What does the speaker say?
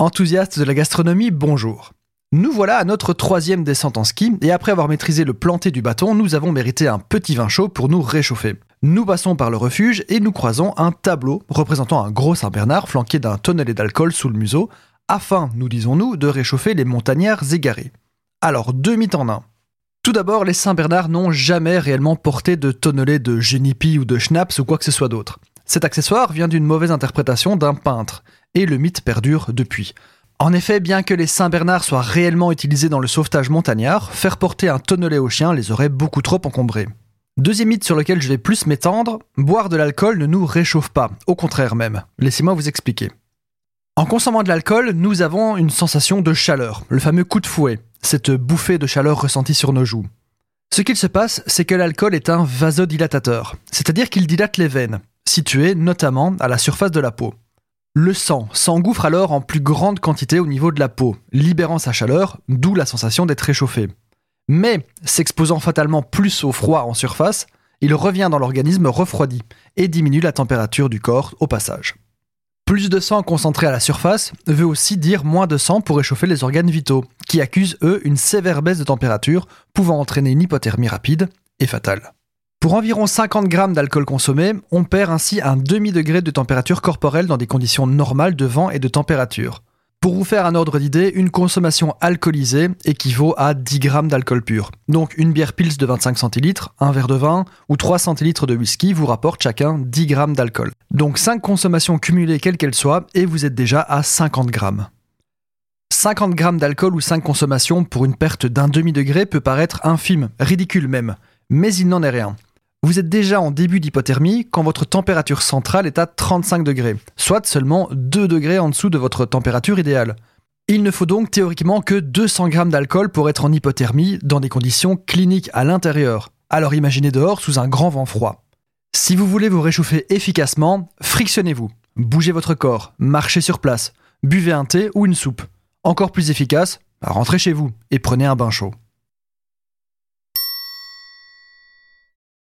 Enthousiastes de la gastronomie, bonjour. Nous voilà à notre troisième descente en ski, et après avoir maîtrisé le planté du bâton, nous avons mérité un petit vin chaud pour nous réchauffer. Nous passons par le refuge et nous croisons un tableau représentant un gros Saint-Bernard flanqué d'un tonnelet d'alcool sous le museau, afin, nous disons-nous, de réchauffer les montagnards égarés. Alors, deux mythes en un. Tout d'abord, les Saint-Bernard n'ont jamais réellement porté de tonnelet de genipi ou de schnapps ou quoi que ce soit d'autre. Cet accessoire vient d'une mauvaise interprétation d'un peintre, et le mythe perdure depuis. En effet, bien que les Saint-Bernard soient réellement utilisés dans le sauvetage montagnard, faire porter un tonnelet aux chiens les aurait beaucoup trop encombrés. Deuxième mythe sur lequel je vais plus m'étendre, boire de l'alcool ne nous réchauffe pas, au contraire même. Laissez-moi vous expliquer. En consommant de l'alcool, nous avons une sensation de chaleur, le fameux coup de fouet, cette bouffée de chaleur ressentie sur nos joues. Ce qu'il se passe, c'est que l'alcool est un vasodilatateur, c'est-à-dire qu'il dilate les veines, situées notamment à la surface de la peau. Le sang s'engouffre alors en plus grande quantité au niveau de la peau, libérant sa chaleur, d'où la sensation d'être réchauffé. Mais, s'exposant fatalement plus au froid en surface, il revient dans l'organisme refroidi et diminue la température du corps au passage. Plus de sang concentré à la surface veut aussi dire moins de sang pour réchauffer les organes vitaux, qui accusent eux une sévère baisse de température, pouvant entraîner une hypothermie rapide et fatale. Pour environ 50 grammes d'alcool consommé, on perd ainsi un demi-degré de température corporelle dans des conditions normales de vent et de température. Pour vous faire un ordre d'idée, une consommation alcoolisée équivaut à 10 grammes d'alcool pur. Donc une bière Pils de 25 centilitres, un verre de vin ou 3 centilitres de whisky vous rapportent chacun 10 grammes d'alcool. Donc 5 consommations cumulées quelles qu'elles soient et vous êtes déjà à 50 grammes. 50 grammes d'alcool ou 5 consommations pour une perte d'un demi-degré peut paraître infime, ridicule même, mais il n'en est rien. Vous êtes déjà en début d'hypothermie quand votre température centrale est à 35 degrés, soit seulement 2 degrés en dessous de votre température idéale. Il ne faut donc théoriquement que 200 grammes d'alcool pour être en hypothermie dans des conditions cliniques à l'intérieur. Alors imaginez dehors sous un grand vent froid. Si vous voulez vous réchauffer efficacement, frictionnez-vous, bougez votre corps, marchez sur place, buvez un thé ou une soupe. Encore plus efficace, rentrez chez vous et prenez un bain chaud.